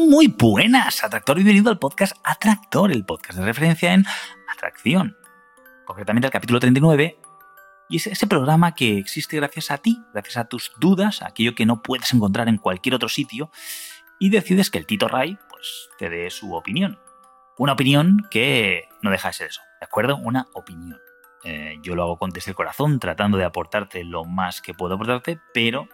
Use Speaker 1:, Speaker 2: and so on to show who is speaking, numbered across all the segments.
Speaker 1: Muy buenas, Atractor. Bienvenido al podcast Atractor, el podcast de referencia en atracción. Concretamente el capítulo 39. Y es ese programa que existe gracias a ti, gracias a tus dudas, aquello que no puedes encontrar en cualquier otro sitio, y decides que el Tito Ray pues, te dé su opinión. Una opinión que no deja de ser eso, ¿de acuerdo? Una opinión. Eh, yo lo hago con desde el corazón, tratando de aportarte lo más que puedo aportarte, pero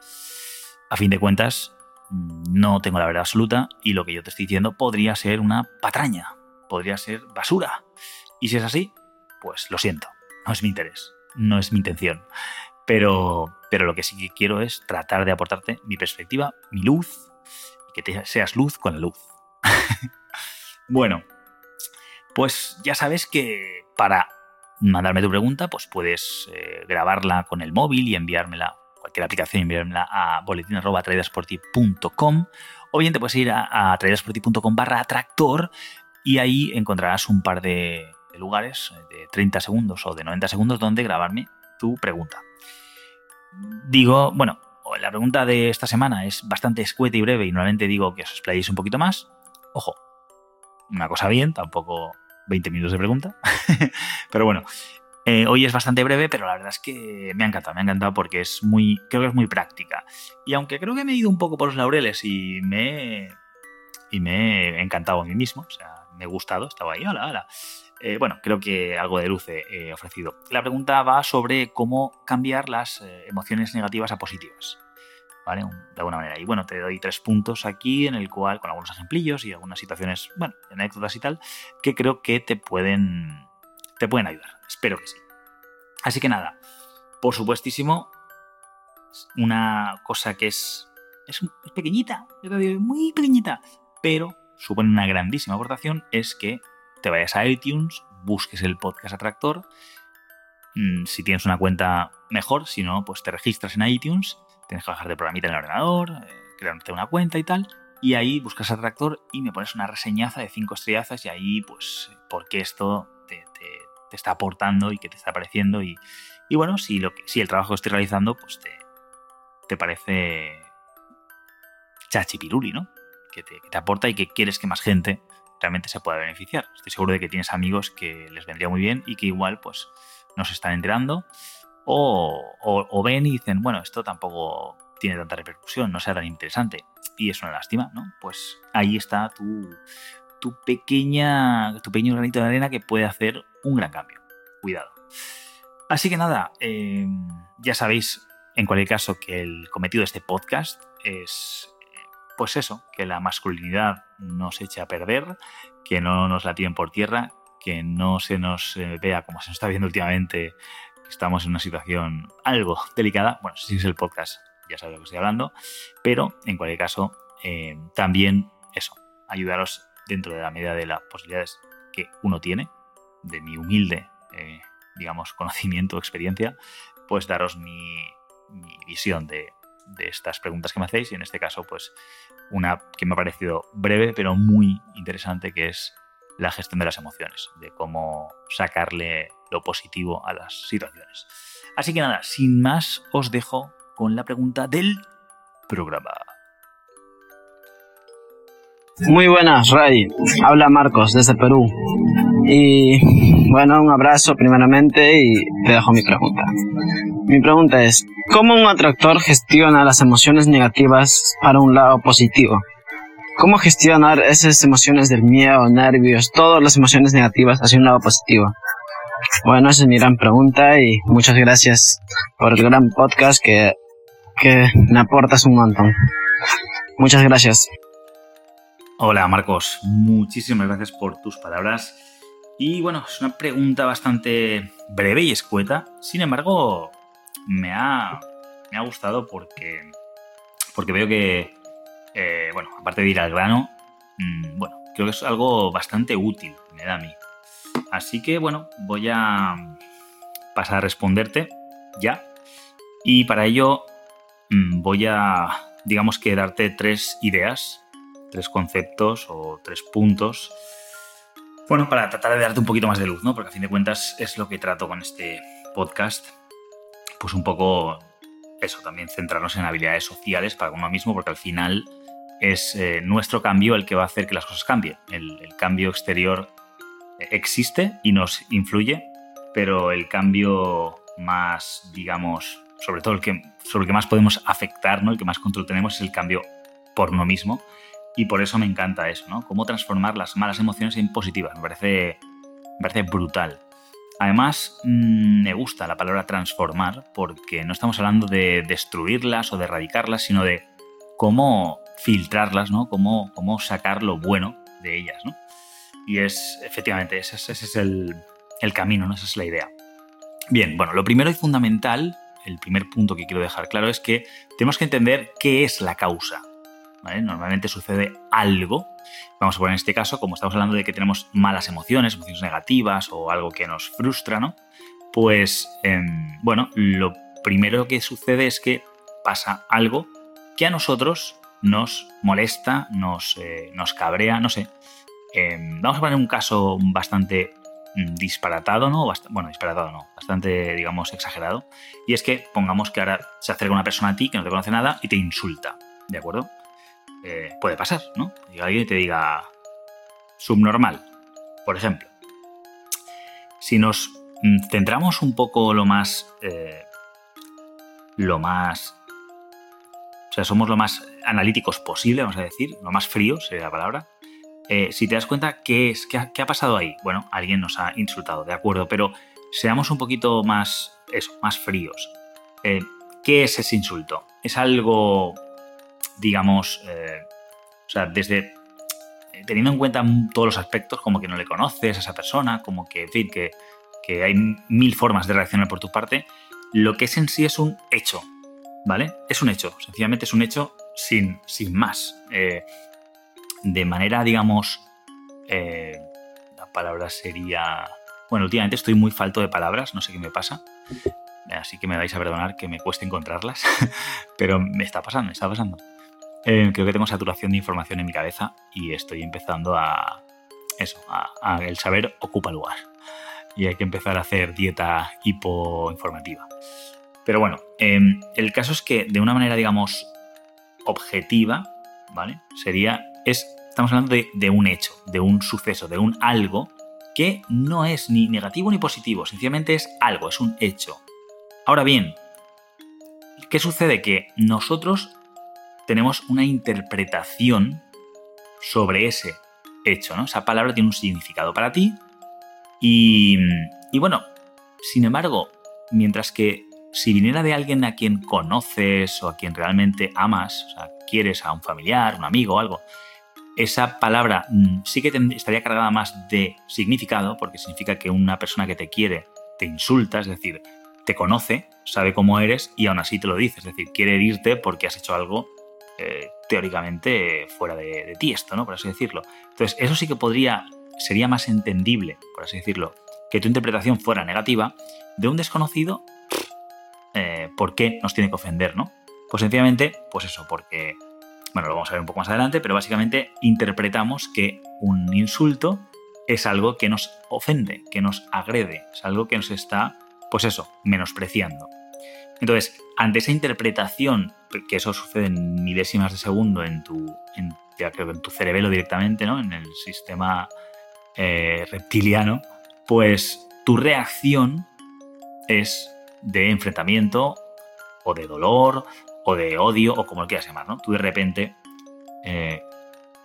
Speaker 1: a fin de cuentas no tengo la verdad absoluta y lo que yo te estoy diciendo podría ser una patraña, podría ser basura. Y si es así, pues lo siento, no es mi interés, no es mi intención. Pero, pero lo que sí que quiero es tratar de aportarte mi perspectiva, mi luz, y que te seas luz con la luz. bueno, pues ya sabes que para mandarme tu pregunta, pues puedes eh, grabarla con el móvil y enviármela, cualquier aplicación, enviármela a boletín.com o bien te puedes ir a, a barra atractor y ahí encontrarás un par de, lugares de 30 segundos o de 90 segundos donde grabarme tu pregunta. Digo, bueno, la pregunta de esta semana es bastante escueta y breve y normalmente digo que os explayéis un poquito más. Ojo, una cosa bien, tampoco 20 minutos de pregunta. pero bueno, eh, hoy es bastante breve, pero la verdad es que me ha encantado, me ha encantado porque es muy, creo que es muy práctica. Y aunque creo que me he ido un poco por los laureles y me, y me he encantado a mí mismo, o sea, me he gustado, estaba ahí, hola, hola. Eh, bueno, creo que algo de luz he ofrecido. La pregunta va sobre cómo cambiar las eh, emociones negativas a positivas. ¿Vale? De alguna manera. Y bueno, te doy tres puntos aquí en el cual, con algunos ejemplillos y algunas situaciones, bueno, anécdotas y tal, que creo que te pueden, te pueden ayudar. Espero que sí. Así que nada, por supuestísimo, una cosa que es, es, pequeñita, muy pequeñita, pero supone una grandísima aportación, es que te vayas a iTunes, busques el podcast Atractor, mm, si tienes una cuenta mejor, si no, pues te registras en iTunes tienes que bajar de programita en el ordenador, eh, crearte una cuenta y tal. Y ahí buscas Atractor y me pones una reseñaza de cinco estrellazas y ahí, pues, por qué esto te, está aportando y qué te está pareciendo. Y, bueno, si, lo que, si el trabajo que estoy realizando, pues te, te parece chachipiruli, ¿no? Que te, que te aporta y que quieres que más gente realmente se pueda beneficiar. Estoy seguro de que tienes amigos que les vendría muy bien y que igual, pues, no se están enterando o, ven y dicen, bueno, esto tampoco tiene tanta repercusión, no sea tan interesante. Y es una lástima, ¿no? Pues ahí está tu, tu pequeña, tu pequeño granito de arena que puede hacer un gran cambio. Cuidado. Así que nada, em, ya sabéis, en cualquier caso, que el cometido de este podcast es, pues eso, que la masculinidad no se eche a perder, que no nos la tiren por tierra, que no se nos eh, vea como se nos está viendo últimamente estamos en una situación algo delicada. Bueno, si es el podcast, ya sabéis de lo que estoy hablando, pero en cualquier caso, eh, también eso, ayudaros dentro de la medida de las posibilidades que uno tiene, de mi humilde, eh, digamos, conocimiento experiencia, pues daros mi, visión de, de estas preguntas que me hacéis y en este caso, pues una que me ha parecido breve pero muy interesante, que es la gestión de las emociones, de cómo sacarle lo positivo a las situaciones. Así que nada, sin más, os dejo con la pregunta del programa.
Speaker 2: Muy buenas, Ray. Habla Marcos desde Perú. Y bueno, un abrazo primeramente y te dejo mi pregunta. Mi pregunta es, ¿cómo un atractor gestiona las emociones negativas para un lado positivo? ¿Cómo gestionar esas emociones del miedo, nervios, todas las emociones negativas hacia un lado positivo? Bueno, esa es mi gran pregunta y muchas gracias por el gran podcast que, que me aportas un montón. Muchas gracias.
Speaker 1: Hola Marcos, muchísimas gracias por tus palabras Y bueno, es una pregunta bastante breve y escueta. Sin embargo, me ha, me ha gustado porque, porque veo que, eh, bueno, aparte de ir al grano, mm, bueno, creo que es algo bastante útil, me da a mí. Así que bueno, voy a pasar a responderte ya. Y para ello mm, voy a, digamos que, darte tres ideas, tres conceptos o tres puntos bueno, para tratar de darte un poquito más de luz, ¿no? Porque a fin de cuentas es lo que trato con este podcast. Pues un poco eso, también centrarnos en habilidades sociales para uno mismo, porque al final es eh, nuestro cambio el que va a hacer que las cosas cambien. El, cambio exterior existe y nos influye, pero el cambio más, digamos, sobre todo el que, sobre el que más podemos afectar, ¿no? el que más control tenemos es el cambio por uno mismo y por eso me encanta eso, ¿no? Cómo transformar las malas emociones en positivas. Me parece, me parece brutal. Además, mm, me gusta la palabra transformar porque no estamos hablando de destruirlas o de erradicarlas, sino de cómo filtrarlas, ¿no? Cómo, cómo sacar lo bueno de ellas, ¿no? Y es, efectivamente, ese, es el, camino, ¿no? Esa es la idea. Bien, bueno, lo primero y fundamental, el primer punto que quiero dejar claro es que tenemos que entender qué es la causa. Normalmente sucede algo. Vamos a poner en este caso, como estamos hablando de que tenemos malas emociones, emociones negativas o algo que nos frustra, ¿no? Pues, em, bueno, lo primero que sucede es que pasa algo que a nosotros nos molesta, nos, eh, nos cabrea, no sé. Em, vamos a poner un caso bastante mm, disparatado, ¿no? bueno, disparatado no, bastante, digamos, exagerado. Y es que pongamos que ahora se acerca una persona a ti que no te conoce nada y te insulta, ¿de acuerdo? Eh, puede pasar, ¿no? Y alguien te diga subnormal, por ejemplo. Si nos mm, centramos un poco lo más. Eh, lo más. O sea, somos lo más analíticos posible, vamos a decir, lo más fríos sería la palabra. Eh, si te das cuenta, ¿qué, es, qué ha, pasado ahí? Bueno, alguien nos ha insultado, de acuerdo, pero seamos un poquito más, eso, más fríos. ¿Qué es ese insulto? ¿Es algo digamos, eh, o sea, desde teniendo en cuenta todos los aspectos, como que no le conoces a esa persona, como que, en fin, que, hay mil formas de reaccionar por tu parte, lo que es en sí es un hecho, ¿vale? Es un hecho, sencillamente es un hecho sin, sin más. Eh, de manera, digamos, eh, la palabra sería... Bueno, últimamente estoy muy falto de palabras, no sé qué me pasa, así que me vais a perdonar que me cueste encontrarlas, pero me está pasando, me está pasando. Eh, creo que tengo saturación de información en mi cabeza y estoy empezando a. Eso, a, el saber ocupa lugar. Y hay que empezar a hacer dieta hipoinformativa. Pero bueno, em, el caso es que de una manera, digamos, objetiva, ¿vale? Sería. Es, estamos hablando de, de un hecho, de un suceso, de un algo que no es ni negativo ni positivo, sencillamente es algo, es un hecho. Ahora bien, ¿qué sucede? Que nosotros tenemos una interpretación sobre ese hecho, ¿no? Esa palabra tiene un significado para ti y, bueno, sin embargo, mientras que si viniera de alguien a quien conoces o a quien realmente amas, o sea, quieres a un familiar, un amigo o algo, esa palabra mm, sí que estaría cargada más de significado, porque significa que una persona que te quiere te insulta, es decir, te conoce, sabe cómo eres y aún así te lo dice, es decir, quiere herirte porque has hecho algo eh, teóricamente fuera de, ti esto, ¿no? Por así decirlo. Entonces, eso sí que podría, sería más entendible, por así decirlo, que tu interpretación fuera negativa de un desconocido, eh, ¿por qué nos tiene que ofender, no? Pues sencillamente, pues eso, porque, bueno, lo vamos a ver un poco más adelante, pero básicamente interpretamos que un insulto es algo que nos ofende, que nos agrede, es algo que nos está, pues eso, menospreciando. Entonces, ante esa interpretación, que eso sucede en milésimas de segundo en tu, en, tu cerebelo directamente, ¿no? En el sistema eh, reptiliano, pues tu reacción es de enfrentamiento o de dolor o de odio o como lo quieras llamar, ¿no? Tú de repente, eh,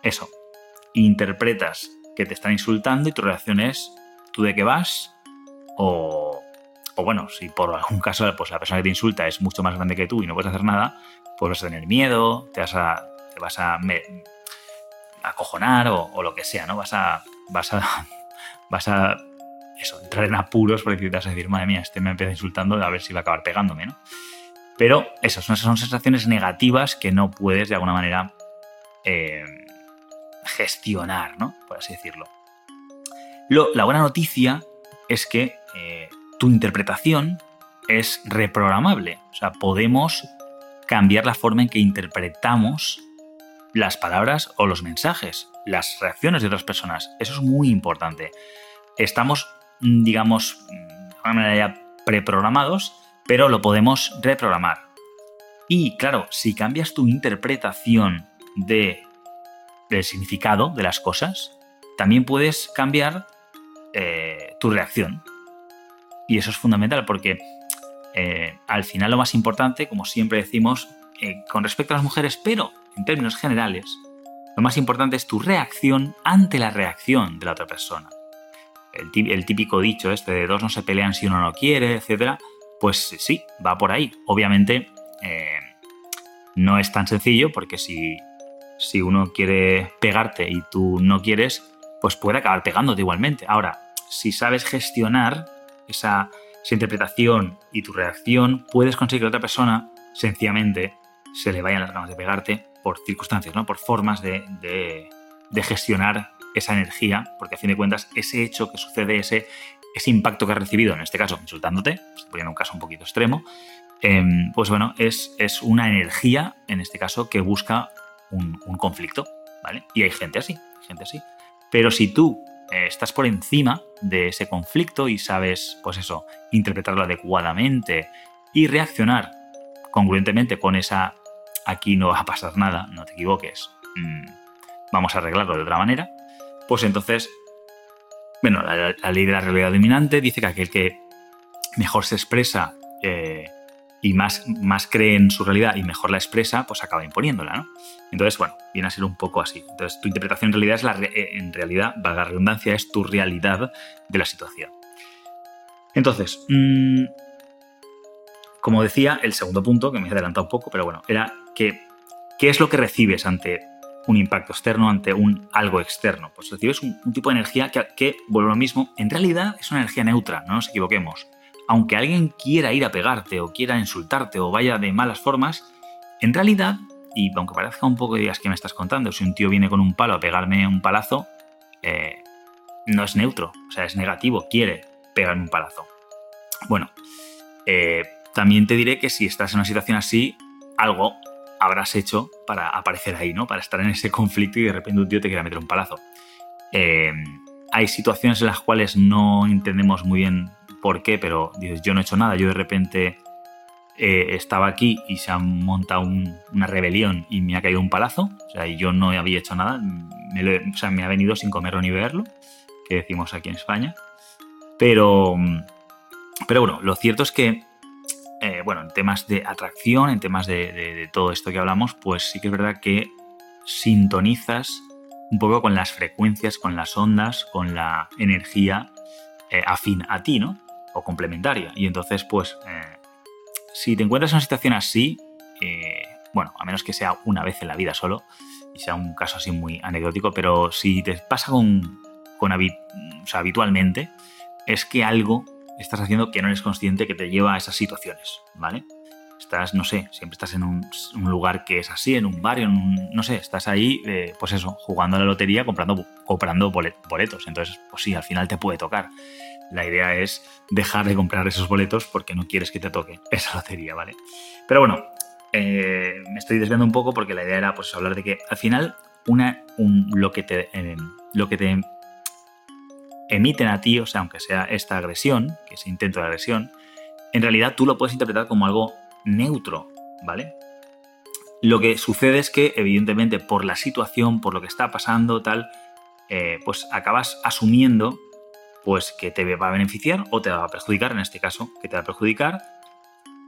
Speaker 1: eso, interpretas que te están insultando y tu reacción es, ¿tú de qué vas? O o bueno, si por algún caso pues la persona que te insulta es mucho más grande que tú y no puedes hacer nada, pues vas a tener miedo, te vas a, te vas a acojonar o, lo que sea, ¿no? Vas a, vas a, vas a eso, entrar en apuros porque te vas a decir, madre mía, este me empieza insultando, a ver si va a acabar pegándome, ¿no? Pero esas son, son sensaciones negativas que no puedes de alguna manera eh, gestionar, ¿no? Por así decirlo. la buena noticia es que eh, tu interpretación es reprogramable. O sea, podemos cambiar la forma en que interpretamos las palabras o los mensajes, las reacciones de otras personas. Eso es muy importante. Estamos, digamos, de alguna manera ya preprogramados, pero lo podemos reprogramar. Y claro, si cambias tu interpretación de, del significado de las cosas, también puedes cambiar eh, tu reacción. Y eso es fundamental porque eh, al final lo más importante, como siempre decimos, eh, con respecto a las mujeres, pero en términos generales, lo más importante es tu reacción ante la reacción de la otra persona. El, típico dicho este de dos no se pelean si uno no quiere, etc. Pues sí, va por ahí. Obviamente eh, no es tan sencillo porque si, si uno quiere pegarte y tú no quieres, pues puede acabar pegándote igualmente. Ahora, si sabes gestionar esa, interpretación y tu reacción, puedes conseguir que otra persona sencillamente se le vayan las ganas de pegarte por circunstancias, ¿no? por formas de, gestionar esa energía, porque a fin de cuentas ese hecho que sucede, ese, ese impacto que has recibido, en este caso insultándote, se en un caso un poquito extremo, em, pues bueno, es, es, una energía, en este caso, que busca un, un conflicto, ¿vale? Y hay gente así, gente así. Pero si tú eh, estás por encima de ese conflicto y sabes, pues eso, interpretarlo adecuadamente y reaccionar congruentemente con esa aquí no va a pasar nada, no te equivoques, mm, vamos a arreglarlo de otra manera, pues entonces, bueno, la, ley de la realidad dominante dice que aquel que mejor se expresa eh, y más, más cree en su realidad y mejor la expresa, pues acaba imponiéndola, ¿no? Entonces, bueno, viene a ser un poco así. Entonces, tu interpretación en realidad es la, eh, en realidad, valga la redundancia, es tu realidad de la situación. Entonces, mm, como decía, el segundo punto, que me he adelantado un poco, pero bueno, era que, ¿qué es lo que recibes ante un impacto externo, ante un algo externo? Pues recibes un, tipo de energía que, que, vuelvo a lo mismo, en realidad es una energía neutra, no nos equivoquemos aunque alguien quiera ir a pegarte o quiera insultarte o vaya de malas formas, en realidad, y aunque parezca un poco de días que me estás contando, si un tío viene con un palo a pegarme un palazo, eh, no es neutro, o sea, es negativo, quiere pegarme un palazo. Bueno, eh, también te diré que si estás en una situación así, algo habrás hecho para aparecer ahí, ¿no? Para estar en ese conflicto y de repente un tío te quiera meter un palazo. Eh, hay situaciones en las cuales no entendemos muy bien por qué, pero dices, yo no he hecho nada, yo de repente eh, estaba aquí y se ha montado una rebelión y me ha caído un palazo, o sea, y yo no había hecho nada, o sea, me ha venido sin comerlo ni verlo, que decimos aquí en España. Pero, pero bueno, lo cierto es que, eh, bueno, en temas de atracción, en temas de, todo esto que hablamos, pues sí que es verdad que sintonizas un poco con las frecuencias, con las ondas, con la energía eh, afín a ti, ¿no? complementaria. Y entonces, pues, eh, si te encuentras en una situación así, bueno, a menos que sea una vez en la vida solo, y sea un caso así muy anecdótico, pero si te pasa con, con habitualmente, es que algo estás haciendo que no eres consciente que te lleva a esas situaciones, ¿vale? Estás, no sé, siempre estás en un, lugar que es así, en un barrio, no sé, estás ahí, eh, pues eso, jugando a la lotería, comprando, comprando boletos. Entonces, pues sí, al final te puede tocar la idea es dejar de comprar esos boletos porque no quieres que te toque esa lotería, ¿vale? Pero bueno, eh, me estoy desviando un poco porque la idea era pues hablar de que al final una, lo, que te, eh, lo que te emiten a ti, o sea, aunque sea esta agresión, que es intento de agresión, en realidad tú lo puedes interpretar como algo neutro, ¿vale? Lo que sucede es que, evidentemente, por la situación, por lo que está pasando, tal, eh, pues acabas asumiendo pues que te va a beneficiar o te va a perjudicar, en este caso, que te va a perjudicar.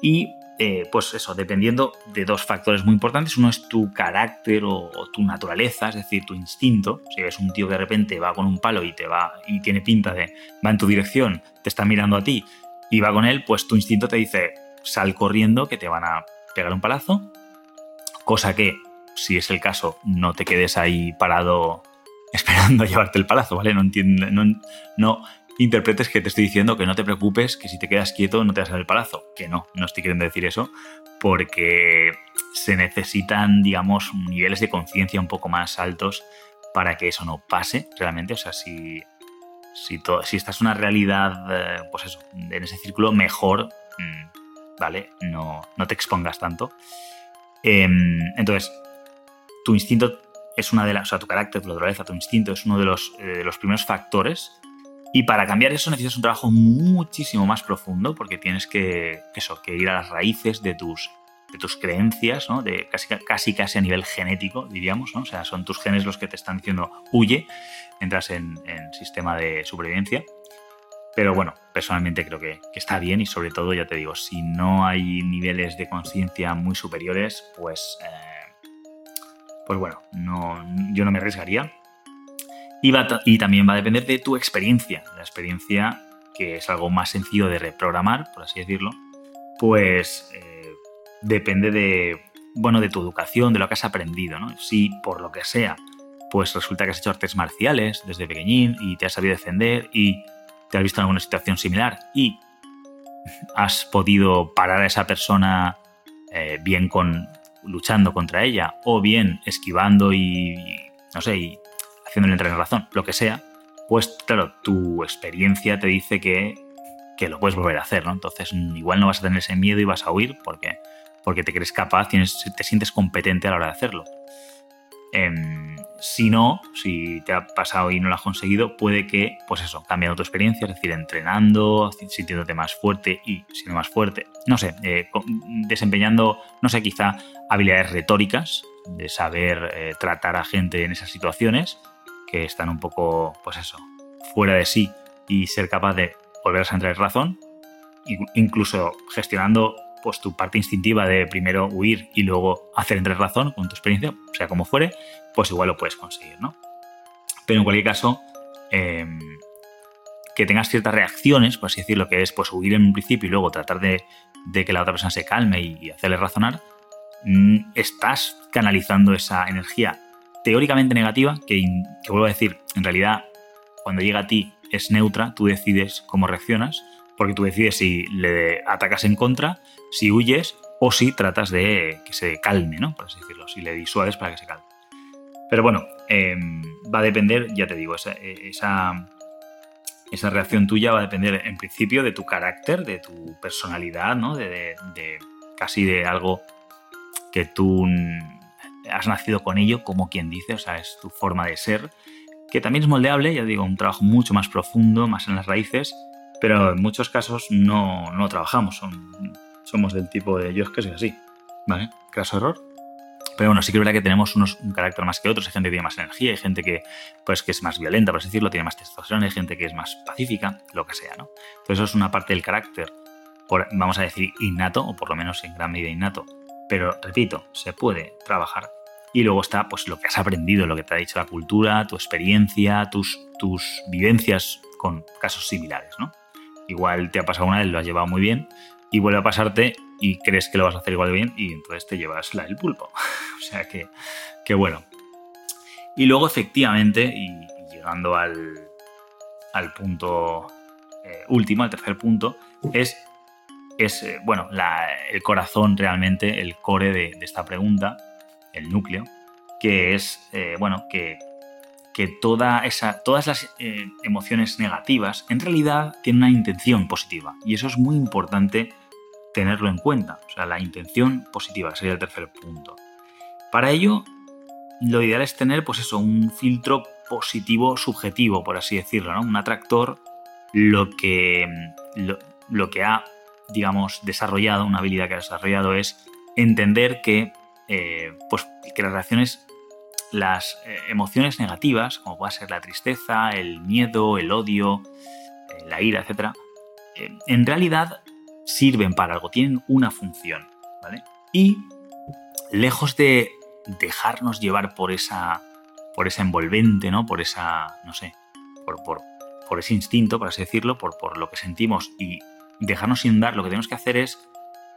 Speaker 1: Y eh, pues eso, dependiendo de dos factores muy importantes. Uno es tu carácter o, tu naturaleza, es decir, tu instinto. Si eres un tío que de repente va con un palo y te va y tiene pinta de va en tu dirección, te está mirando a ti y va con él, pues tu instinto te dice sal corriendo que te van a pegar un palazo. Cosa que, si es el caso, no te quedes ahí parado esperando llevarte el palazo, ¿vale? No, entiende, no, no interpretes que te estoy diciendo que no te preocupes, que si te quedas quieto no te vas a el palazo. Que no, no estoy queriendo decir eso, porque se necesitan, digamos, niveles de conciencia un poco más altos para que eso no pase realmente. O sea, si, si, si esta es una realidad, eh, pues eso, en ese círculo, mejor, mm, ¿vale? No, no te expongas tanto. Em, entonces, tu instinto es una de las, o sea, tu carácter, tu naturaleza, tu instinto es uno de los, eh, de los primeros factores y para cambiar eso necesitas un trabajo muchísimo más profundo porque tienes que, eso, que ir a las raíces de tus, de tus creencias, ¿no? de casi, casi, casi a nivel genético, diríamos. ¿no? O sea, son tus genes los que te están diciendo huye, entras en, sistema de supervivencia. Pero bueno, personalmente creo que, que, está bien y sobre todo, ya te digo, si no hay niveles de conciencia muy superiores, pues, eh, pues bueno, no, yo no me arriesgaría. Y, también va a depender de tu experiencia. La experiencia, que es algo más sencillo de reprogramar, por así decirlo, pues eh, depende de, bueno, de tu educación, de lo que has aprendido. ¿no? Si por lo que sea, pues resulta que has hecho artes marciales desde pequeñín y te has sabido defender y te has visto en alguna situación similar y has podido parar a esa persona eh, bien con luchando contra ella o bien esquivando y, no sé, y haciéndole entrar en razón, lo que sea, pues claro, tu experiencia te dice que, que lo puedes volver a hacer, ¿no? Entonces igual no vas a tener ese miedo y vas a huir porque, porque te crees capaz, tienes, te sientes competente a la hora de hacerlo. Em, si no, si te ha pasado y no lo has conseguido, puede que, pues eso, cambiando tu experiencia, es decir, entrenando, sintiéndote más fuerte y siendo más fuerte, no sé, eh, desempeñando, no sé, quizá habilidades retóricas, de saber eh, tratar a gente en esas situaciones, que están un poco, pues eso, fuera de sí y ser capaz de volverse a entrar en razón, incluso gestionando pues tu parte instintiva de primero huir y luego hacer entrar en razón con tu experiencia, sea como fuere, pues igual lo puedes conseguir, ¿no? Pero en cualquier caso, em, que tengas ciertas reacciones, por así decirlo, que es pues huir en un principio y luego tratar de, que la otra persona se calme y, hacerle razonar, mm, estás canalizando esa energía teóricamente negativa, que, vuelvo a decir, en realidad cuando llega a ti es neutra, tú decides cómo reaccionas, porque tú decides si le atacas en contra, si huyes o si tratas de que se calme, ¿no? Por así decirlo, si le disuades para que se calme. Pero bueno, em, va a depender, ya te digo, esa, esa, reacción tuya va a depender en principio de tu carácter, de tu personalidad, ¿no? de casi de algo que tú has nacido con ello, como quien dice, o sea, es tu forma de ser, que también es moldeable, ya digo, un trabajo mucho más profundo, más en las raíces, pero en muchos casos no, no trabajamos, somos del tipo de yo es que soy así, ¿vale? Caso error. Pero bueno, sí que es verdad que tenemos unos, un carácter más que otros, hay gente que tiene más energía, hay gente que, pues, que es más violenta, por así decirlo, tiene más testosterona, hay gente que es más pacífica, lo que sea, ¿no? Entonces eso es una parte del carácter, vamos a decir, innato, o por lo menos en gran medida innato, pero repito, se puede trabajar y luego está pues lo que has aprendido, lo que te ha dicho la cultura, tu experiencia, tus, tus vivencias con casos similares, ¿no? Igual te ha pasado una vez, lo has llevado muy bien y vuelve a pasarte y crees que lo vas a hacer igual de bien y entonces te llevas la del pulpo. o sea que, que, bueno. Y luego efectivamente, y, llegando al, al punto eh, último, al tercer punto, es, es eh, bueno, el corazón realmente, el core de, de esta pregunta, el núcleo, que es, eh, bueno, que, que toda esa, todas las eh, emociones negativas en realidad tienen una intención positiva. Y eso es muy importante tenerlo en cuenta. O sea, la intención positiva sería el tercer punto. Para ello, lo ideal es tener, pues eso, un filtro positivo subjetivo, por así decirlo. Un atractor, lo que, lo, lo que ha, digamos, desarrollado, una habilidad que ha desarrollado es entender que eh, pues que las reacciones, las eh, emociones negativas, como puede ser la tristeza, el miedo, el odio, eh, la ira, etc., en realidad sirven para algo, tienen una función, ¿vale? Y lejos de dejarnos llevar por esa, por esa envolvente, ¿no? Por esa, no sé, por, por, por ese instinto, por así decirlo, por, por lo que sentimos y dejarnos inundar, lo que tenemos que hacer es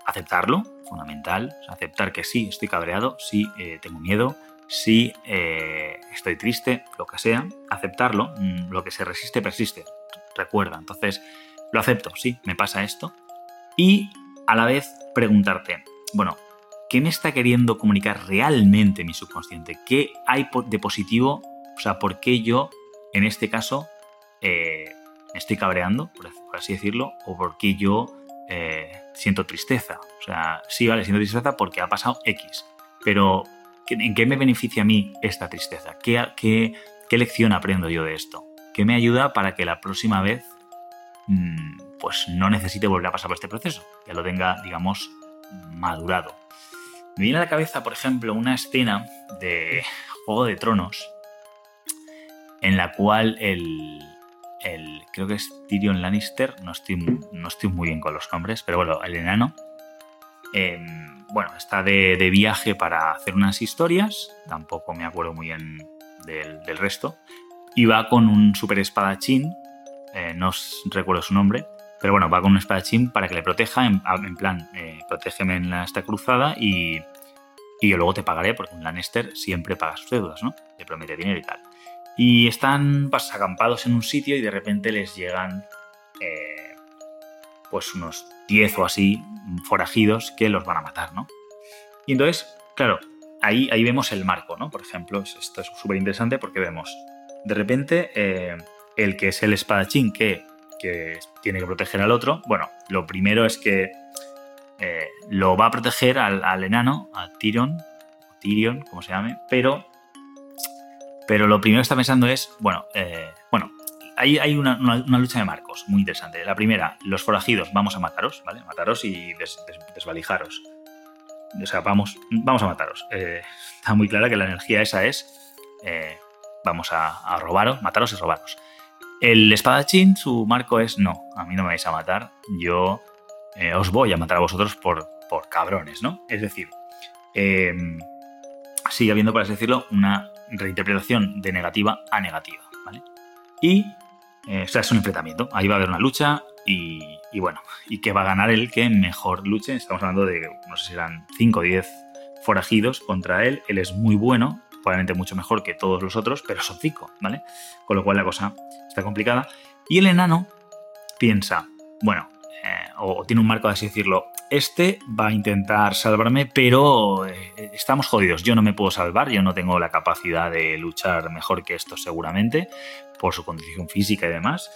Speaker 1: aceptarlo, fundamental, aceptar que sí, estoy cabreado, sí, eh, tengo miedo, si eh, estoy triste, lo que sea, aceptarlo, mm, lo que se resiste persiste, recuerda. Entonces, lo acepto, sí, me pasa esto. Y a la vez preguntarte, bueno, ¿qué me está queriendo comunicar realmente mi subconsciente? ¿Qué hay de positivo? O sea, ¿por qué yo, en este caso, eh, me estoy cabreando, por así decirlo, o por qué yo eh, siento tristeza? O sea, sí, vale, siento tristeza porque ha pasado X, pero ¿en qué me beneficia a mí esta tristeza? ¿Qué, qué, qué lección aprendo yo de esto? ¿Qué me ayuda para que la próxima vez mm, pues no necesite volver a pasar por este proceso? Ya lo tenga, digamos, madurado. Me viene a la cabeza, por ejemplo, una escena de Juego de Tronos en la cual el, creo que es Tyrion Lannister, no estoy, no estoy muy bien con los nombres, pero bueno, el enano, em, bueno, está de, viaje para hacer unas historias, tampoco me acuerdo muy bien del, resto, y va con un super espadachín, eh, no recuerdo su nombre, pero bueno, va con un espadachín para que le proteja, en, plan, eh, protégeme en esta cruzada y, y yo luego te pagaré, porque un Lannister siempre paga sus deudas, ¿no? Le promete dinero y tal. Y están acampados en un sitio y de repente les llegan eh, pues unos 10 o así forajidos que los van a matar, ¿no? Y entonces, claro, ahí, ahí vemos el marco, ¿no? Por ejemplo, esto es súper interesante porque vemos, de repente, eh, el que es el espadachín que que tiene que proteger al otro, bueno, lo primero es que eh, lo va a proteger al, enano, a Tyrion, Tyrion, como se llame, pero, pero lo primero que está pensando es, bueno, eh, bueno, hay, una, lucha de marcos muy interesante. La primera, los forajidos, vamos a mataros, ¿vale? Mataros y desvalijaros. O sea, vamos, vamos a mataros. Eh, está muy clara que la energía esa es, vamos a, robaros, mataros y robaros. El espadachín, su marco es no, a mí no me vais a matar, yo eh, os voy a matar a vosotros por, por cabrones, ¿no? Es decir, sigue habiendo, por así decirlo, una reinterpretación de negativa a negativa, ¿vale? Y, eh, o sea, es un enfrentamiento, ahí va a haber una lucha y, bueno, y que va a ganar el que mejor luche, estamos hablando de, no sé si eran 5 o 10 forajidos contra él, él es muy bueno, probablemente mucho mejor que todos los otros, pero son cinco, ¿vale? Con lo cual la cosa está complicada. Y el enano piensa, bueno, eh, o tiene un marco así decirlo, este va a intentar salvarme, pero eh, estamos jodidos, yo no me puedo salvar, yo no tengo la capacidad de luchar mejor que esto seguramente, por su condición física y demás.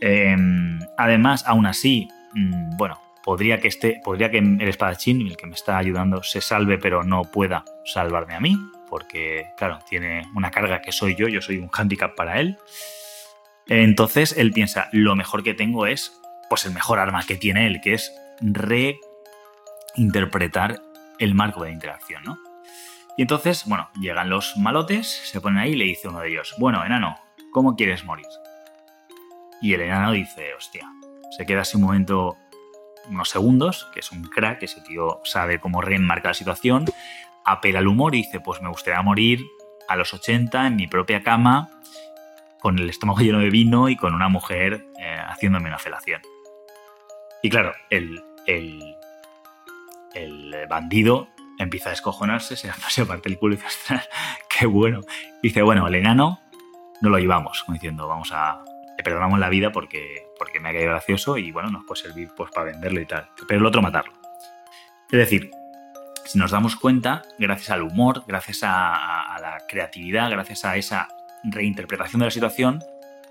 Speaker 1: Em, además, aún así, mm, bueno, podría que, este, podría que el espadachín, el que me está ayudando, se salve, pero no pueda salvarme a mí, porque, claro, tiene una carga que soy yo, yo soy un hándicap para él. Entonces él piensa, lo mejor que tengo es, pues el mejor arma que tiene él, que es reinterpretar el marco de interacción, ¿no? Y entonces, bueno, llegan los malotes, se ponen ahí y le dice uno de ellos, bueno, enano, ¿cómo quieres morir? Y el enano dice, hostia, se queda así un momento, unos segundos, que es un crack, ese tío sabe cómo reenmarcar la situación, apela al humor y dice, pues me gustaría morir a los 80 en mi propia cama, con el estómago lleno de vino y con una mujer eh, haciéndome una felación. Y claro, el, el bandido empieza a descojonarse, se, se parte el culo y dice, qué bueno. dice, bueno, el enano no lo llevamos, como diciendo, vamos a, le perdonamos la vida porque, porque me ha caído gracioso y bueno, nos puede servir pues para venderlo y tal. Pero el otro matarlo. Es decir, si nos damos cuenta, gracias al humor, gracias a, la creatividad, gracias a esa reinterpretación de la situación,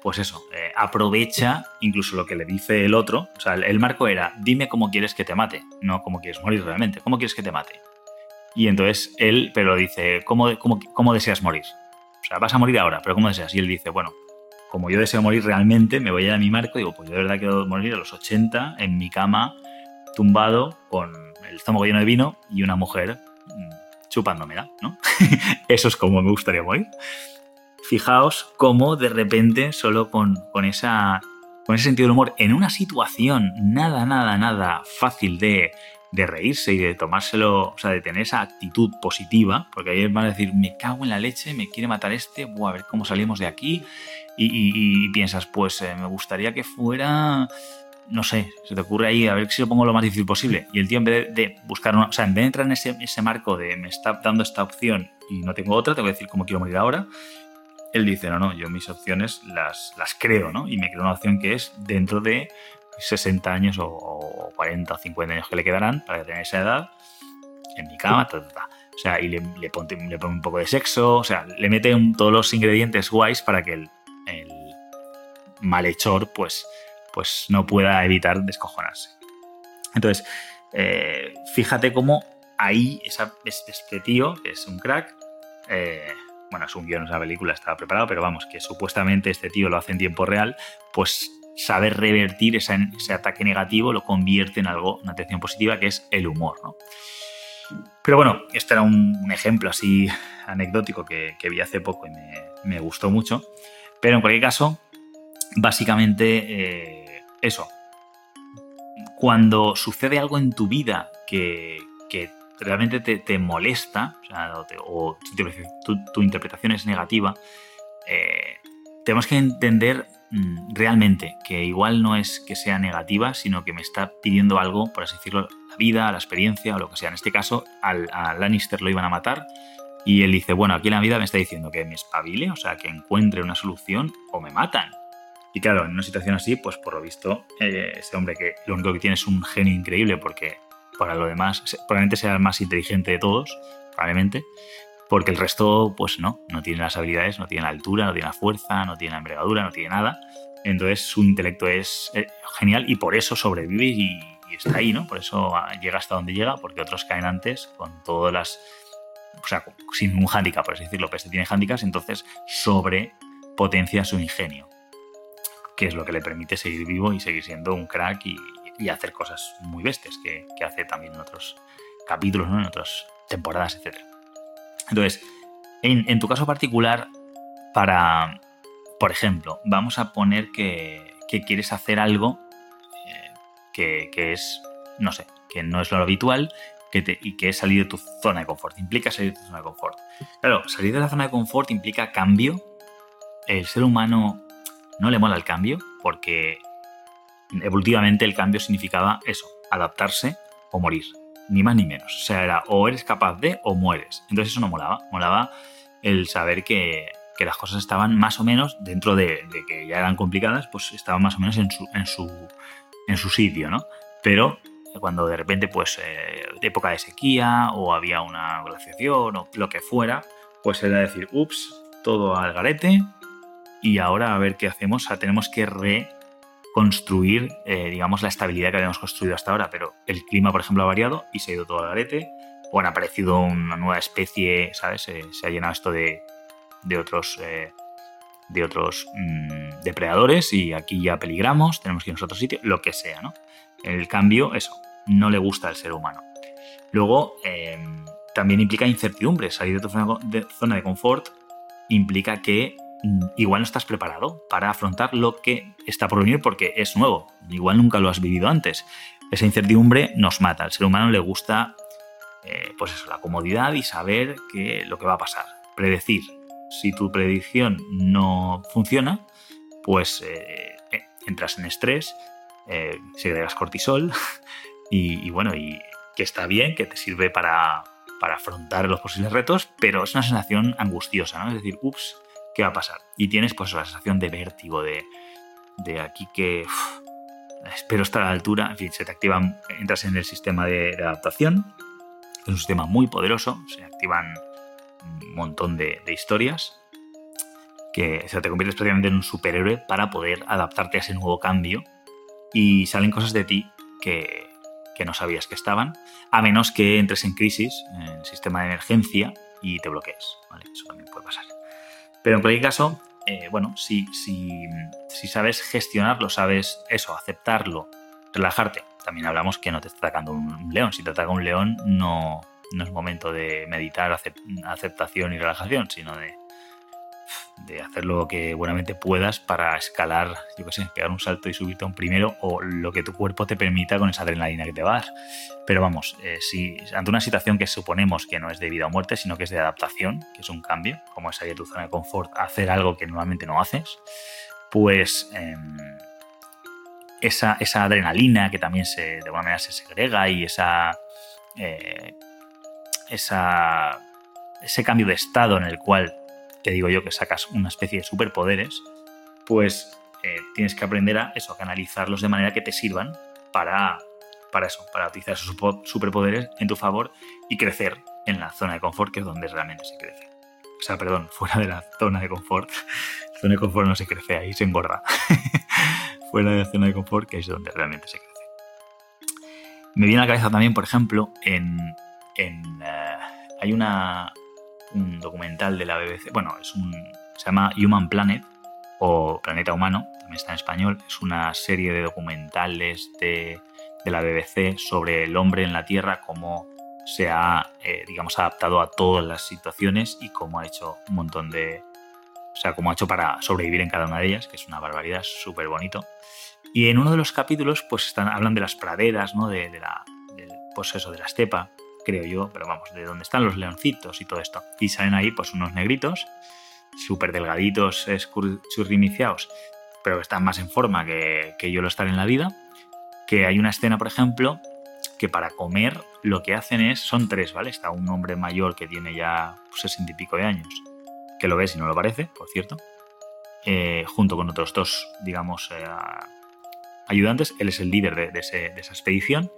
Speaker 1: pues eso, eh, aprovecha incluso lo que le dice el otro. O sea, el, marco era, dime cómo quieres que te mate, no cómo quieres morir realmente, cómo quieres que te mate. Y entonces él, pero dice, ¿cómo, cómo, cómo deseas morir? O sea, vas a morir ahora, pero ¿cómo deseas? Y él dice, bueno, como yo deseo morir realmente, me voy a, mi marco y digo, pues yo de verdad quiero morir a los 80 en mi cama, tumbado, con el estómago lleno de vino y una mujer mm, chupándomela, ¿no? Eso es como me gustaría morir. Fijaos cómo de repente, solo con, con, esa, con ese sentido del humor, en una situación nada, nada, nada fácil de, de reírse y de tomárselo, o sea, de tener esa actitud positiva, porque ahí van a decir, me cago en la leche, me quiere matar este, voy a ver cómo salimos de aquí, y, piensas, pues eh, me gustaría que fuera no sé, se te ocurre ahí a ver si lo pongo lo más difícil posible. Y el tío, en vez de, buscar una. O sea, en vez de entrar en ese, ese, marco de me está dando esta opción y no tengo otra, tengo que decir cómo quiero morir ahora. Él dice, no, no, yo mis opciones las, las creo, ¿no? Y me creo una opción que es dentro de 60 años o, 40 o 50 años que le quedarán para tener esa edad, en mi cama, O sea, y le, le, pone, un poco de sexo, o sea, le mete todos los ingredientes guays para que el, el malhechor, pues, pues no pueda evitar descojonarse. Entonces, eh, fíjate cómo ahí este tío, que es un crack, eh, bueno, es un guion, es película, estaba preparado, pero vamos, que supuestamente este tío lo hace en tiempo real, pues saber revertir ese, ataque negativo lo convierte en algo, una atención positiva, que es el humor, ¿no? Pero bueno, este era un, ejemplo así anecdótico que, vi hace poco y me, gustó mucho. Pero en cualquier caso, básicamente eh, eso. Cuando sucede algo en tu vida que, realmente te, molesta, o, tu, interpretación es negativa, eh, tenemos que entender mm, realmente que igual no es que sea negativa, sino que me está pidiendo algo, por así decirlo, la vida, la experiencia o lo que sea. En este caso, al, a Lannister lo iban a matar y él dice, bueno, aquí la vida me está diciendo que me espabile, o sea, que encuentre una solución o me matan. Y claro, en una situación así, pues por lo visto, eh, ese hombre que lo único que tiene es un genio increíble porque para lo demás, probablemente sea el más inteligente de todos, probablemente, porque el resto, pues no, no tiene las habilidades, no tiene la altura, no tiene la fuerza, no tiene la envergadura, no tiene nada. Entonces su intelecto es eh, genial y por eso sobrevive y, está ahí, ¿no? Por eso ah, llega hasta donde llega, porque otros caen antes con todas las. O sea, sin un hándicap, por así decirlo, pero este tiene hándicaps, entonces sobrepotencia su ingenio, que es lo que le permite seguir vivo y seguir siendo un crack y, y hacer cosas muy bestias que, hace también en otros capítulos, ¿no? en otras temporadas, etc. Entonces, en, tu caso particular, para, por ejemplo, vamos a poner que, quieres hacer algo eh, que, es, no sé, que no es lo habitual que y que es salir de tu zona de confort. Implica salir de tu zona de confort. Claro, salir de la zona de confort implica cambio. El ser humano no le mola el cambio porque evolutivamente el cambio significaba eso, adaptarse o morir, ni más ni menos. O sea, era o eres capaz de o mueres. Entonces eso no molaba, molaba el saber que, las cosas estaban más o menos dentro de, que ya eran complicadas, pues estaban más o menos en su, sitio, ¿no? Pero cuando de repente, pues, eh, época de sequía o había una glaciación o lo que fuera, pues era decir, ups, todo al garete y ahora a ver qué hacemos. O sea, tenemos que re construir, eh, digamos, la estabilidad que habíamos construido hasta ahora, pero el clima, por ejemplo, ha variado y se ha ido todo al garete, o han aparecido una nueva especie, ¿sabes? se ha llenado esto de, de otros, eh, de otros mm, depredadores y aquí ya peligramos, tenemos que ir a otro sitio, lo que sea, ¿no? El cambio, eso, no le gusta al ser humano. Luego, em, también implica incertidumbre, salir de tu zona de confort implica que igual no estás preparado para afrontar lo que está por venir porque es nuevo, igual nunca lo has vivido antes. Esa incertidumbre nos mata, al ser humano le gusta eh, pues eso, la comodidad y saber que, lo que va a pasar, predecir. Si tu predicción no funciona, pues eh, eh, entras en estrés, segregas cortisol y, bueno, y que está bien, que te sirve para, para afrontar los posibles retos, pero es una sensación angustiosa, ¿no? Es decir, ups, qué va a pasar. Y tienes pues la sensación de vértigo, de, de aquí que espero estar a la altura. En fin, se te activan, entras en el sistema de, adaptación, es un sistema muy poderoso, se activan un montón de, historias que se te conviertes prácticamente en un superhéroe para poder adaptarte a ese nuevo cambio y salen cosas de ti que, que no sabías que estaban, a menos que entres en crisis, en sistema de emergencia y te bloquees. ¿vale? Eso también puede pasar. Pero en cualquier caso, eh, bueno, si, si, si, sabes gestionarlo, sabes eso, aceptarlo, relajarte. También hablamos que no te está atacando un león. Si te ataca un león, no, no es momento de meditar aceptación y relajación, sino de de hacer lo que buenamente puedas para escalar, yo qué sé, pegar un salto y subirte a un primero o lo que tu cuerpo te permita con esa adrenalina que te vas. Pero vamos, eh, si ante una situación que suponemos que no es de vida o muerte, sino que es de adaptación, que es un cambio, como es salir de tu zona de confort, hacer algo que normalmente no haces, pues em, esa, adrenalina que también se, de alguna manera se segrega y esa, eh, esa ese cambio de estado en el cual te digo yo que sacas una especie de superpoderes, pues eh, tienes que aprender a eso, a canalizarlos de manera que te sirvan para, para eso, para utilizar esos superpoderes en tu favor y crecer en la zona de confort, que es donde realmente se crece. O sea, perdón, fuera de la zona de confort. Zona de confort no se crece, ahí se engorda. fuera de la zona de confort, que es donde realmente se crece. Me viene a la cabeza también, por ejemplo, en, en eh, hay una, un documental de la BBC, bueno, es un, se llama Human Planet o Planeta Humano, también está en español, es una serie de documentales de, de la BBC sobre el hombre en la Tierra, cómo se ha, eh, digamos, adaptado a todas las situaciones y cómo ha hecho un montón de... O sea, cómo ha hecho para sobrevivir en cada una de ellas, que es una barbaridad, súper bonito. Y en uno de los capítulos, pues están, hablan de las praderas, ¿no? De, la, pues eso, de la estepa, creo yo, pero vamos, de dónde están los leoncitos y todo esto. Y salen ahí, pues, unos negritos, súper delgaditos, churrimiciados, pero que están más en forma que, que yo lo estar en la vida. Que hay una escena, por ejemplo, que para comer lo que hacen es, son tres, ¿vale? Está un hombre mayor que tiene ya sesenta y pico de años, que lo ves y no lo parece, por cierto, eh, junto con otros dos, digamos, eh, ayudantes. Él es el líder de, esa expedición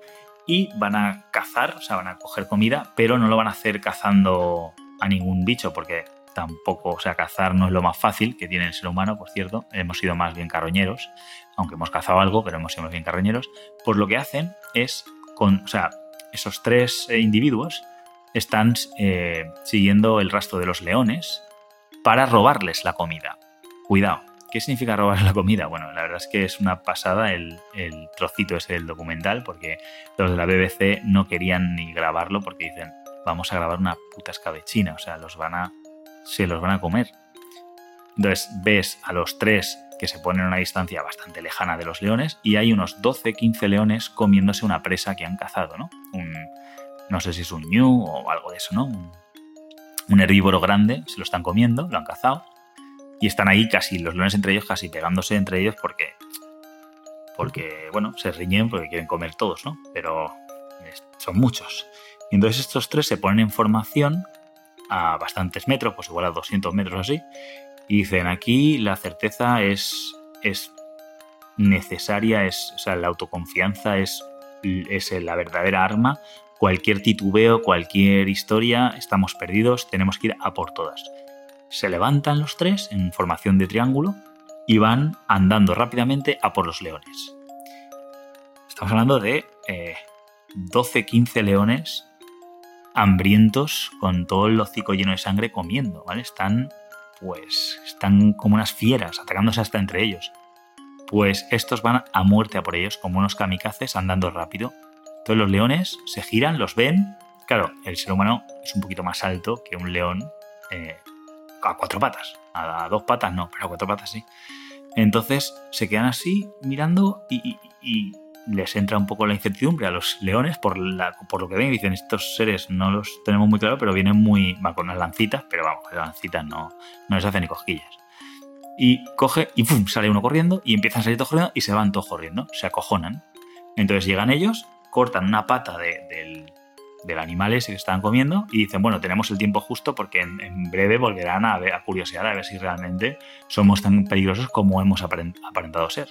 Speaker 1: y van a cazar, o sea, van a coger comida, pero no lo van a hacer cazando a ningún bicho, porque tampoco, o sea, cazar no es lo más fácil que tiene el ser humano, por cierto. Hemos sido más bien carroñeros, aunque hemos cazado algo, pero hemos sido más bien carroñeros. Pues lo que hacen es, con, o sea, esos tres eh, individuos están eh, siguiendo el rastro de los leones para robarles la comida. Cuidado, ¿qué significa robarles la comida? Bueno, la verdad es que es una pasada el, trocito ese del documental, porque los de la BBC no querían ni grabarlo porque dicen, vamos a grabar una puta escabechina, o sea, se los van a comer. Entonces ves a los tres que se ponen a una distancia bastante lejana de los leones y hay unos 12-15 leones comiéndose una presa que han cazado, ¿no? Un, no sé si es un ñu o algo de eso, ¿no? Un, herbívoro grande, se lo están comiendo, lo han cazado y están ahí casi, los leones entre ellos casi pegándose entre ellos porque, porque bueno, se riñen porque quieren comer todos, ¿no? Pero son muchos. Y entonces estos tres se ponen en formación a bastantes metros, pues igual a 200 metros así, y dicen, aquí la certeza es, es necesaria, es, o sea, la autoconfianza es, es la verdadera arma. Cualquier titubeo, cualquier historia, estamos perdidos, tenemos que ir a por todas. Se levantan los tres en formación de triángulo y van andando rápidamente a por los leones. Estamos hablando de 12-15 eh, leones hambrientos con todo el hocico lleno de sangre comiendo, ¿vale? Están pues están como unas fieras, atacándose hasta entre ellos. Pues estos van a muerte a por ellos, como unos kamikazes andando rápido. Entonces los leones se giran, los ven. Claro, el ser humano es un poquito más alto que un león eh, a cuatro patas. A, dos patas no, pero a cuatro patas sí. Entonces se quedan así mirando y les entra un poco la incertidumbre a los leones por, lo que ven dicen estos seres no los tenemos muy claro, pero vienen muy, va con unas lancitas, pero vamos, las lancitas no, no les hacen ni cosquillas. Y coge y sale uno corriendo y empiezan a salir todos corriendo y se van todos corriendo, se acojonan. Entonces llegan ellos, cortan una pata del, del animal ese que estaban comiendo y dicen, bueno, tenemos el tiempo justo porque en, breve volverán a, ver, a curiosear a ver si realmente somos tan peligrosos como hemos aparentado ser.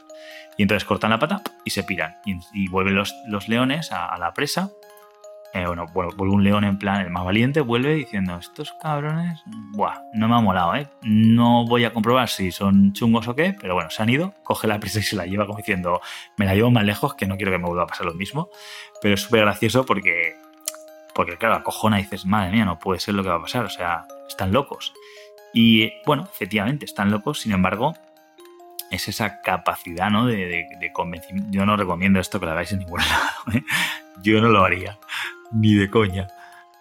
Speaker 1: Y entonces cortan la pata y se piran. Y, vuelven los, leones a, la presa. Eh, bueno, vuelve un león en plan, el más valiente, vuelve diciendo, estos cabrones, buah, no me ha molado, ¿eh? No voy a comprobar si son chungos o qué, pero bueno, se han ido, coge la presa y se la lleva como diciendo, me la llevo más lejos, que no quiero que me vuelva a pasar lo mismo. Pero es súper gracioso porque porque claro, acojona y dices, madre mía, no puede ser lo que va a pasar, o sea, están locos. Y bueno, efectivamente, están locos, sin embargo, es esa capacidad ¿no? de, convencimiento. Yo no recomiendo esto que lo hagáis en ningún lado. ¿eh? Yo no lo haría, ni de coña,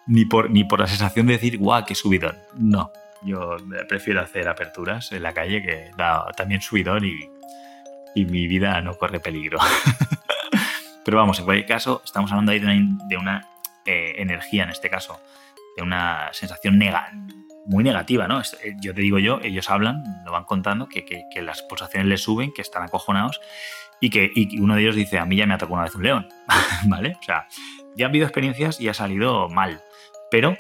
Speaker 1: ni por, ni por la sensación de decir, guau, qué subidón. No, yo prefiero hacer aperturas en la calle que también subidón y, y mi vida no corre peligro. Pero vamos, en cualquier caso, estamos hablando ahí de una eh, energía en este caso, de una sensación muy negativa, ¿no? Eh, yo te digo yo, ellos hablan, lo van contando, que, las pulsaciones les suben, que están acojonados y que uno de ellos dice, a mí ya me atacó una vez un león, ¿vale? O sea, ya han habido experiencias y ha salido mal, pero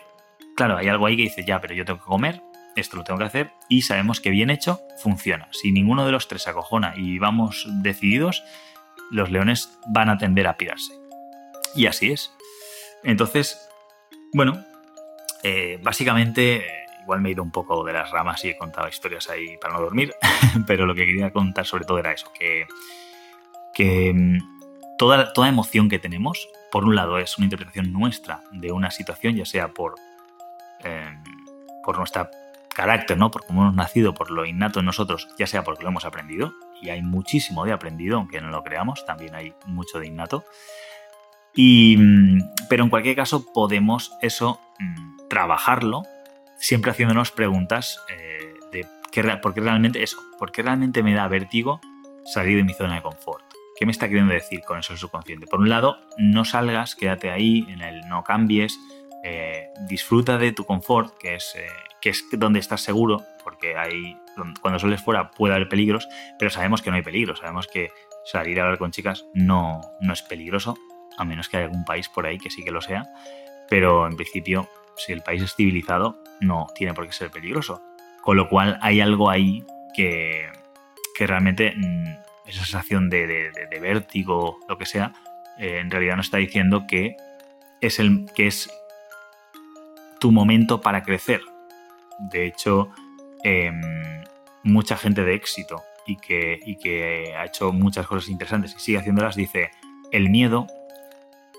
Speaker 1: claro, hay algo ahí que dice, ya, pero yo tengo que comer, esto lo tengo que hacer y sabemos que bien hecho funciona. Si ninguno de los tres se acojona y vamos decididos, los leones van a tender a pirarse. Y así es. Entonces, bueno, eh, básicamente, igual me he ido un poco de las ramas y he contado historias ahí para no dormir, pero lo que quería contar sobre todo era eso, que, mm, toda, emoción que tenemos, por un lado, es una interpretación nuestra de una situación, ya sea por, eh, por nuestro carácter, ¿no? por cómo hemos nacido, por lo innato en nosotros, ya sea porque lo hemos aprendido, y hay muchísimo de aprendido, aunque no lo creamos, también hay mucho de innato. Y, mm, pero en cualquier caso podemos eso mm, trabajarlo, siempre haciéndonos preguntas eh, de qué, por qué realmente eso, por qué realmente me da vértigo salir de mi zona de confort. ¿Qué me está queriendo decir con eso el subconsciente? Por un lado, no salgas, quédate ahí, en el no cambies, eh, disfruta de tu confort, que es, eh, que es donde estás seguro, porque hay, cuando sales fuera puede haber peligros, pero sabemos que no hay peligro, sabemos que salir a hablar con chicas no, no es peligroso, a menos que haya algún país por ahí que sí que lo sea, pero en principio, si el país es civilizado, no tiene por qué ser peligroso. Con lo cual hay algo ahí que, que realmente mm, esa sensación de, vértigo, lo que sea, eh, en realidad nos está diciendo que es, el, que es tu momento para crecer. De hecho, em, mucha gente de éxito y que, y que ha hecho muchas cosas interesantes y sigue haciéndolas, dice, el miedo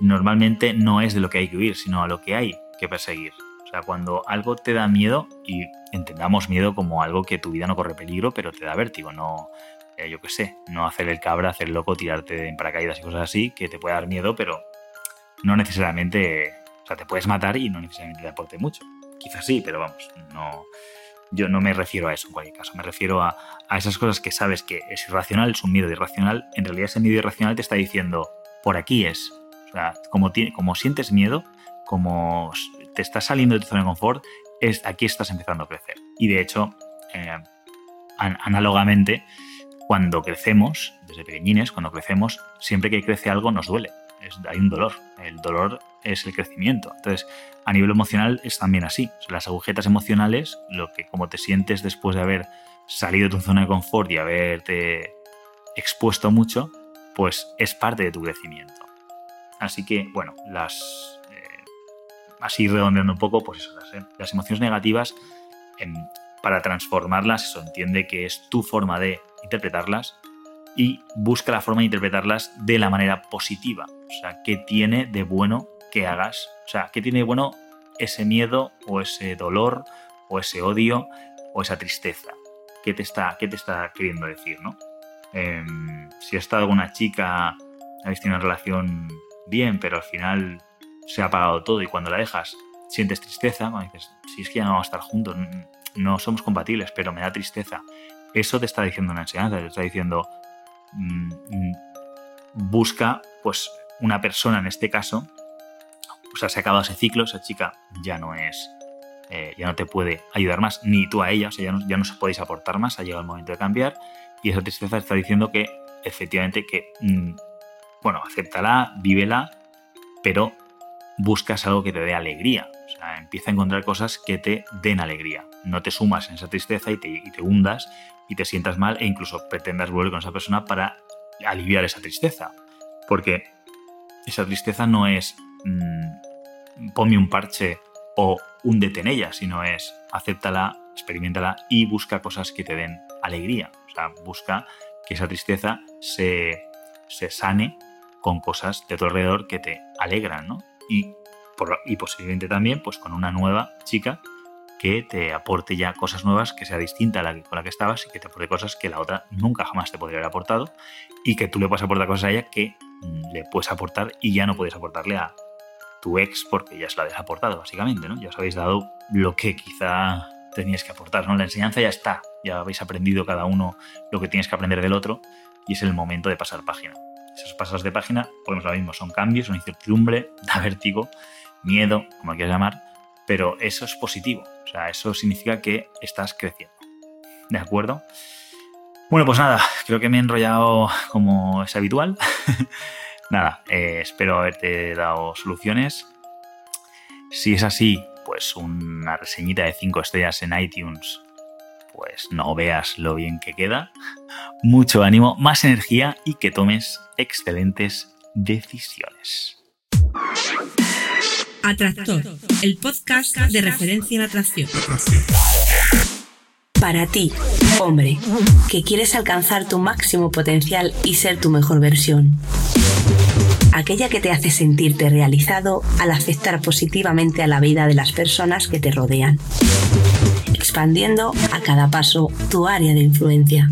Speaker 1: normalmente no es de lo que hay que huir, sino a lo que hay que perseguir. O sea, cuando algo te da miedo, y entendamos miedo como algo que tu vida no corre peligro, pero te da vértigo, no, eh, yo qué sé, no hacer el cabra, hacer loco, tirarte en paracaídas y cosas así, que te puede dar miedo, pero no necesariamente, o sea, te puedes matar y no necesariamente te aporte mucho. Quizás sí, pero vamos, no, yo no me refiero a eso en cualquier caso, me refiero a, esas cosas que sabes que es irracional, es un miedo irracional, en realidad ese miedo irracional te está diciendo, por aquí es, o sea, como, sientes miedo, como te estás saliendo de tu zona de confort, aquí estás empezando a crecer. Y de hecho, eh, análogamente, cuando crecemos, desde pequeñines, cuando crecemos, siempre que crece algo nos duele. hay un dolor. El dolor es el crecimiento. Entonces, a nivel emocional es también así. las agujetas emocionales, lo que como te sientes después de haber salido de tu zona de confort y haberte expuesto mucho, pues es parte de tu crecimiento. Así que, bueno, las. Eh, así redondeando un poco, pues eso, las, emociones negativas, para transformarlas, eso entiende que es tu forma de interpretarlas y busca la forma de interpretarlas de la manera positiva. O sea, ¿qué tiene de bueno que hagas? O sea, ¿qué tiene de bueno ese miedo o ese dolor o ese odio o esa tristeza? ¿Qué te está, qué te está queriendo decir, no? Em, si ha estado con una chica, habéis tenido una relación bien, pero al final se ha apagado todo y cuando la dejas sientes tristeza, cuando dices, si es que ya no vamos a estar juntos, no somos compatibles, pero me da tristeza. Eso te está diciendo una enseñanza, te está diciendo, mm, mm, busca pues una persona en este caso, o sea, se ha acabado ese ciclo, esa chica ya no es, eh, ya no te puede ayudar más, ni tú a ella, o sea, ya no, ya no podéis aportar más, ha llegado el momento de cambiar, y esa tristeza te está diciendo que efectivamente que, mm, bueno, acéptala, vívela, pero buscas algo que te dé alegría, o sea, empieza a encontrar cosas que te den alegría. No te sumas en esa tristeza y te, te hundas y te sientas mal e incluso pretendas volver con esa persona para aliviar esa tristeza. Porque esa tristeza no es mmm, ponme un parche o húndete en ella, sino es acéptala, experimentala y busca cosas que te den alegría. O sea, busca que esa tristeza se, se sane con cosas de tu alrededor que te alegran, ¿no? Y, y posiblemente también pues con una nueva chica que te aporte ya cosas nuevas, que sea distinta a la que, con la que estabas y que te aporte cosas que la otra nunca jamás te podría haber aportado y que tú le puedes aportar cosas a ella que mm, le puedes aportar y ya no puedes aportarle a tu ex porque ya se la habías aportado, básicamente, ¿no? Ya os habéis dado lo que quizá tenías que aportar, ¿no? La enseñanza ya está, ya habéis aprendido cada uno lo que tienes que aprender del otro y es el momento de pasar página. Esas pasas de página, pues lo mismo, son cambios, son incertidumbre, da vértigo, miedo, como quieras llamar, pero eso es positivo. O sea, eso significa que estás creciendo. ¿De acuerdo? Bueno, pues nada, creo que me he enrollado como es habitual. nada, eh, espero haberte dado soluciones. Si es así, pues una reseñita de 5 estrellas en iTunes, pues no veas lo bien que queda. Mucho ánimo, más energía y que tomes excelentes decisiones.
Speaker 3: Atractor, el podcast de referencia en atracción.
Speaker 4: Para ti, hombre, que quieres alcanzar tu máximo potencial y ser tu mejor versión. Aquella que te hace sentirte realizado al afectar positivamente a la vida de las personas que te rodean. Expandiendo a cada paso tu área de influencia.